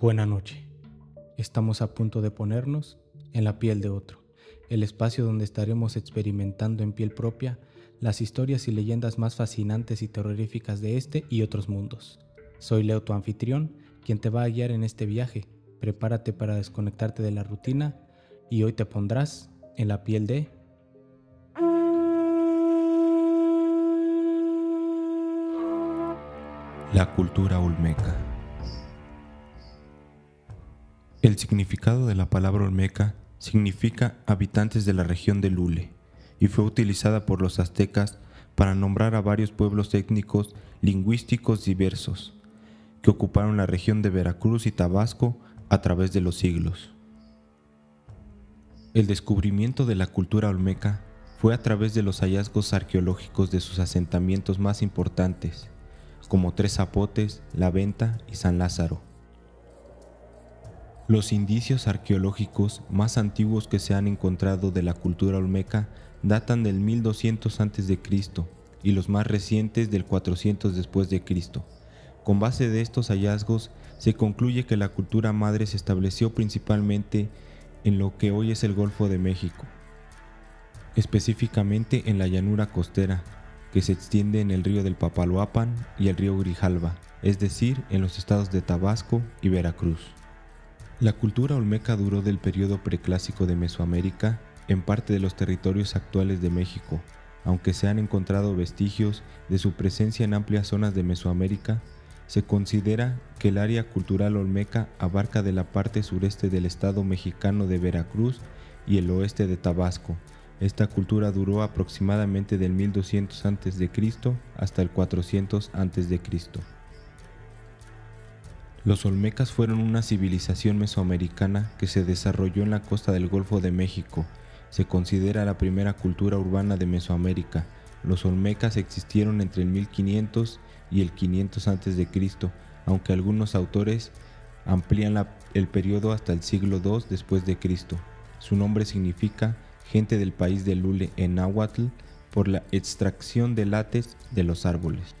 Buena noche. Estamos a punto de ponernos en la piel de otro, el espacio donde estaremos experimentando en piel propia las historias y leyendas más fascinantes y terroríficas de este y otros mundos. Soy Leo, tu anfitrión, quien te va a guiar en este viaje. Prepárate para desconectarte de la rutina y hoy te pondrás en la piel de... La cultura olmeca. El significado de la palabra olmeca significa habitantes de la región de Lule y fue utilizada por los aztecas para nombrar a varios pueblos étnicos lingüísticos diversos que ocuparon la región de Veracruz y Tabasco a través de los siglos. El descubrimiento de la cultura olmeca fue a través de los hallazgos arqueológicos de sus asentamientos más importantes, como Tres Zapotes, La Venta y San Lázaro. Los indicios arqueológicos más antiguos que se han encontrado de la cultura olmeca datan del 1200 a.C. y los más recientes del 400 después de Cristo. Con base de estos hallazgos se concluye que la cultura madre se estableció principalmente en lo que hoy es el Golfo de México, específicamente en la llanura costera que se extiende en el río del Papaloapan y el río Grijalva, es decir, en los estados de Tabasco y Veracruz. La cultura olmeca duró del periodo preclásico de Mesoamérica en parte de los territorios actuales de México, aunque se han encontrado vestigios de su presencia en amplias zonas de Mesoamérica, se considera que el área cultural olmeca abarca de la parte sureste del estado mexicano de Veracruz y el oeste de Tabasco. Esta cultura duró aproximadamente del 1200 a.C. hasta el 400 a.C. Los olmecas fueron una civilización mesoamericana que se desarrolló en la costa del Golfo de México se considera la primera cultura urbana de Mesoamérica. Los olmecas existieron entre el 1500 y el 500 a.C., aunque algunos autores amplían el periodo hasta el siglo II después de Cristo. Su nombre significa gente del país de Lule en náhuatl por la extracción de látex de los árboles.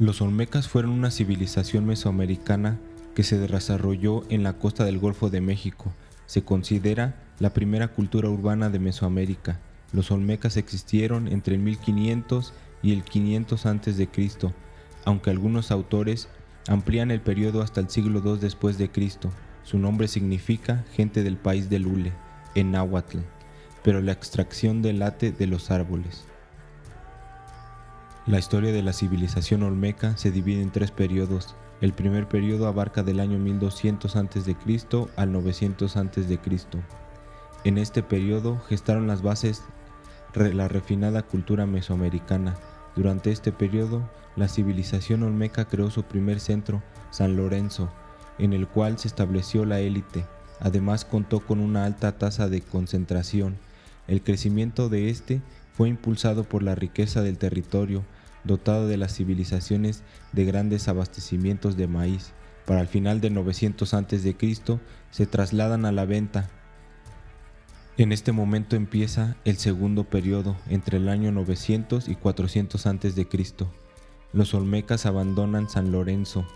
Los olmecas fueron una civilización mesoamericana que se desarrolló en la costa del Golfo de México. Se considera la primera cultura urbana de Mesoamérica. Los olmecas existieron entre el 1500 y el 500 a.C., aunque algunos autores amplían el periodo hasta el siglo II después de Cristo. Su nombre significa gente del país de Lule, en náhuatl, pero la extracción del late de los árboles. La historia de la civilización olmeca se divide en tres periodos. El primer periodo abarca del año 1200 a.C. al 900 a.C. En este periodo gestaron las bases de la refinada cultura mesoamericana. Durante este periodo, la civilización olmeca creó su primer centro, San Lorenzo, en el cual se estableció la élite. Además contó con una alta tasa de concentración. El crecimiento de este fue impulsado por la riqueza del territorio, dotado de las civilizaciones de grandes abastecimientos de maíz. Para el final de 900 a.C. se trasladan a la venta en este momento empieza el segundo periodo entre el año 900 y 400 a.C. Los olmecas abandonan San Lorenzo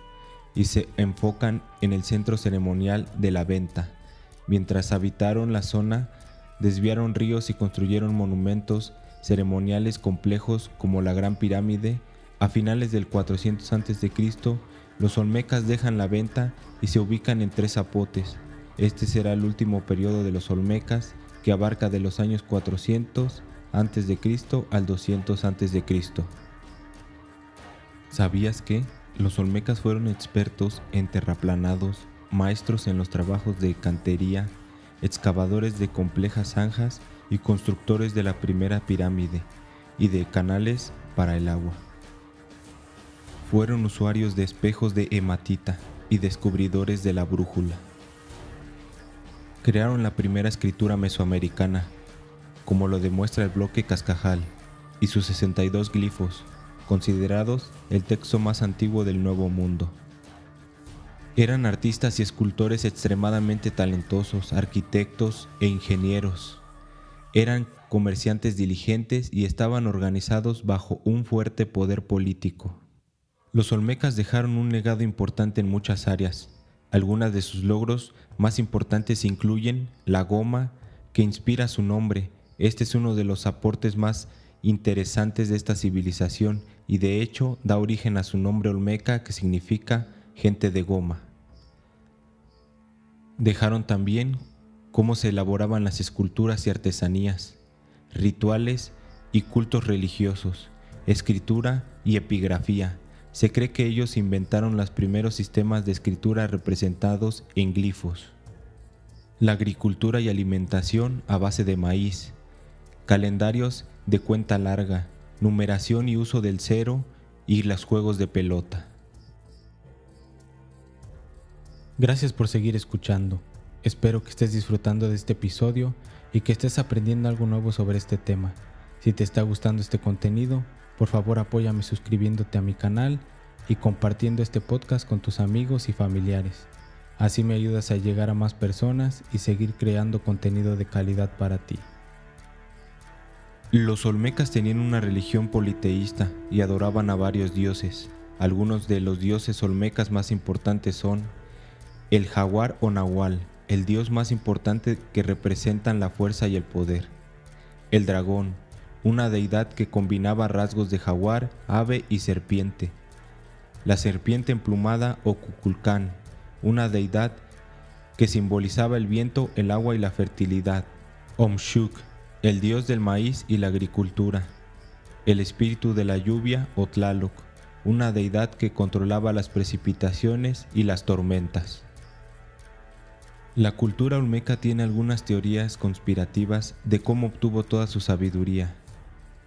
y se enfocan en el centro ceremonial de la venta. Mientras habitaron la zona, desviaron ríos y construyeron monumentos ceremoniales complejos como la Gran Pirámide. A finales del 400 a.C., los olmecas dejan la venta y se ubican en tres zapotes. Este será el último periodo de los olmecas que abarca de los años 400 a.C. al 200 a.C. ¿Sabías que los olmecas fueron expertos en terraplanados, maestros en los trabajos de cantería, excavadores de complejas zanjas y constructores de la primera pirámide y de canales para el agua? Fueron usuarios de espejos de hematita y descubridores de la brújula crearon la primera escritura mesoamericana, como lo demuestra el bloque Cascajal y sus 62 glifos, considerados el texto más antiguo del Nuevo Mundo. Eran artistas y escultores extremadamente talentosos, arquitectos e ingenieros. Eran comerciantes diligentes y estaban organizados bajo un fuerte poder político. Los olmecas dejaron un legado importante en muchas áreas. Algunas de sus logros más importantes incluyen la goma, que inspira su nombre. Este es uno de los aportes más interesantes de esta civilización y de hecho da origen a su nombre olmeca que significa gente de goma. Dejaron también cómo se elaboraban las esculturas y artesanías, rituales y cultos religiosos, escritura y epigrafía. Se cree que ellos inventaron los primeros sistemas de escritura representados en glifos. La agricultura y alimentación a base de maíz, calendarios de cuenta larga, numeración y uso del cero y los juegos de pelota. Gracias por seguir escuchando. Espero que estés disfrutando de este episodio y que estés aprendiendo algo nuevo sobre este tema. Si te está gustando este contenido, por favor apóyame suscribiéndote a mi canal y compartiendo este podcast con tus amigos y familiares. Así me ayudas a llegar a más personas y seguir creando contenido de calidad para ti. Los olmecas tenían una religión politeísta y adoraban a varios dioses. Algunos de los dioses olmecas más importantes son el jaguar o nahual, el dios más importante que representan la fuerza y el poder. El dragón, una deidad que combinaba rasgos de jaguar, ave y serpiente. La serpiente emplumada o Kukulcán, una deidad que simbolizaba el viento, el agua y la fertilidad. Omshuk, el dios del maíz y la agricultura. El espíritu de la lluvia o Tlaloc, una deidad que controlaba las precipitaciones y las tormentas. La cultura olmeca tiene algunas teorías conspirativas de cómo obtuvo toda su sabiduría.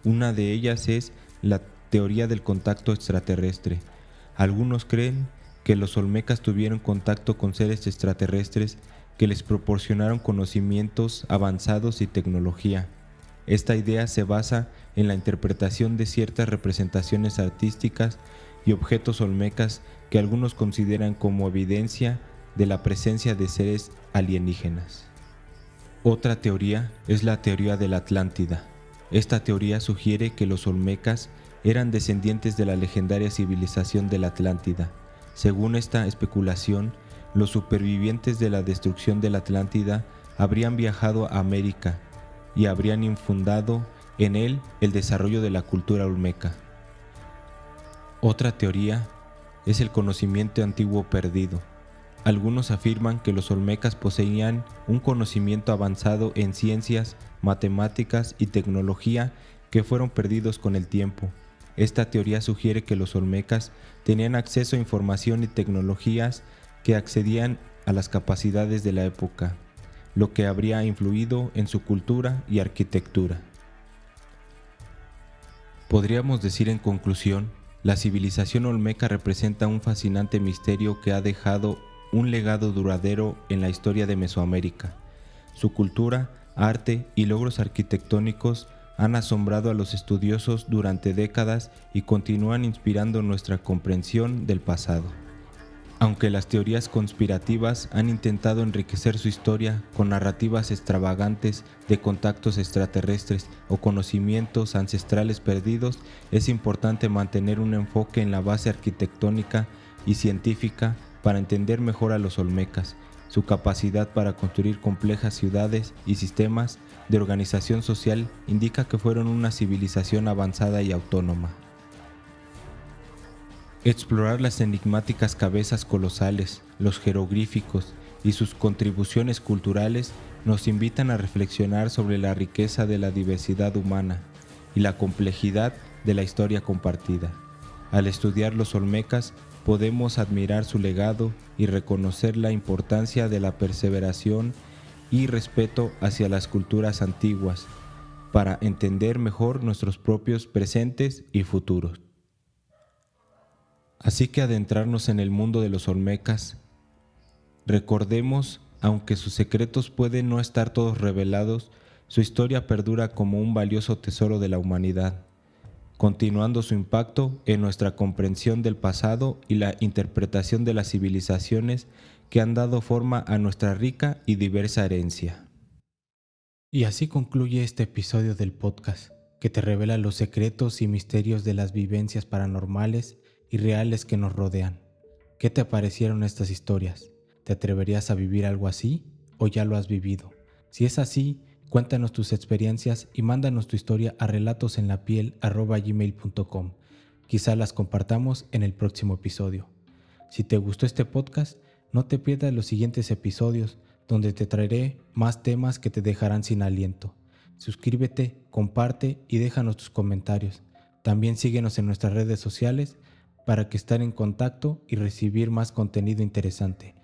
Una de ellas es la teoría del contacto extraterrestre. Algunos creen que los olmecas tuvieron contacto con seres extraterrestres que les proporcionaron conocimientos avanzados y tecnología. Esta idea se basa en la interpretación de ciertas representaciones artísticas y objetos olmecas que algunos consideran como evidencia de la presencia de seres alienígenas. Otra teoría es la teoría de la Atlántida. Esta teoría sugiere que los olmecas eran descendientes de la legendaria civilización de la Atlántida. Según esta especulación, los supervivientes de la destrucción de la Atlántida habrían viajado a América y habrían infundado en él el desarrollo de la cultura olmeca. Otra teoría es el conocimiento antiguo perdido. Algunos afirman que los olmecas poseían un conocimiento avanzado en ciencias, matemáticas y tecnología que fueron perdidos con el tiempo. Esta teoría sugiere que los olmecas tenían acceso a información y tecnologías que accedían a las capacidades de la época, lo que habría influido en su cultura y arquitectura. Podríamos decir en conclusión, la civilización olmeca representa un fascinante misterio que ha dejado un legado duradero en la historia de Mesoamérica. Su cultura, arte y logros arquitectónicos han asombrado a los estudiosos durante décadas y continúan inspirando nuestra comprensión del pasado. Aunque las teorías conspirativas han intentado enriquecer su historia con narrativas extravagantes de contactos extraterrestres o conocimientos ancestrales perdidos, es importante mantener un enfoque en la base arquitectónica y científica para entender mejor a los olmecas, su capacidad para construir complejas ciudades y sistemas de organización social indica que fueron una civilización avanzada y autónoma. Explorar las enigmáticas cabezas colosales, los jeroglíficos y sus contribuciones culturales nos invitan a reflexionar sobre la riqueza de la diversidad humana y la complejidad de la historia compartida. Al estudiar los olmecas podemos admirar su legado y reconocer la importancia de la perseveración y respeto hacia las culturas antiguas para entender mejor nuestros propios presentes y futuros. Así que adentrarnos en el mundo de los Olmecas, recordemos, aunque sus secretos pueden no estar todos revelados, su historia perdura como un valioso tesoro de la humanidad continuando su impacto en nuestra comprensión del pasado y la interpretación de las civilizaciones que han dado forma a nuestra rica y diversa herencia. Y así concluye este episodio del podcast, que te revela los secretos y misterios de las vivencias paranormales y reales que nos rodean. ¿Qué te parecieron estas historias? ¿Te atreverías a vivir algo así o ya lo has vivido? Si es así, cuéntanos tus experiencias y mándanos tu historia a relatosenlapiel.com. Quizá las compartamos en el próximo episodio. Si te gustó este podcast, no te pierdas los siguientes episodios donde te traeré más temas que te dejarán sin aliento. Suscríbete, comparte y déjanos tus comentarios. También síguenos en nuestras redes sociales para que estar en contacto y recibir más contenido interesante.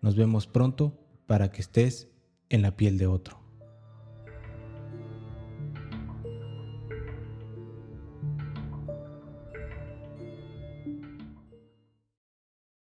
Nos vemos pronto para que estés en la piel de otro.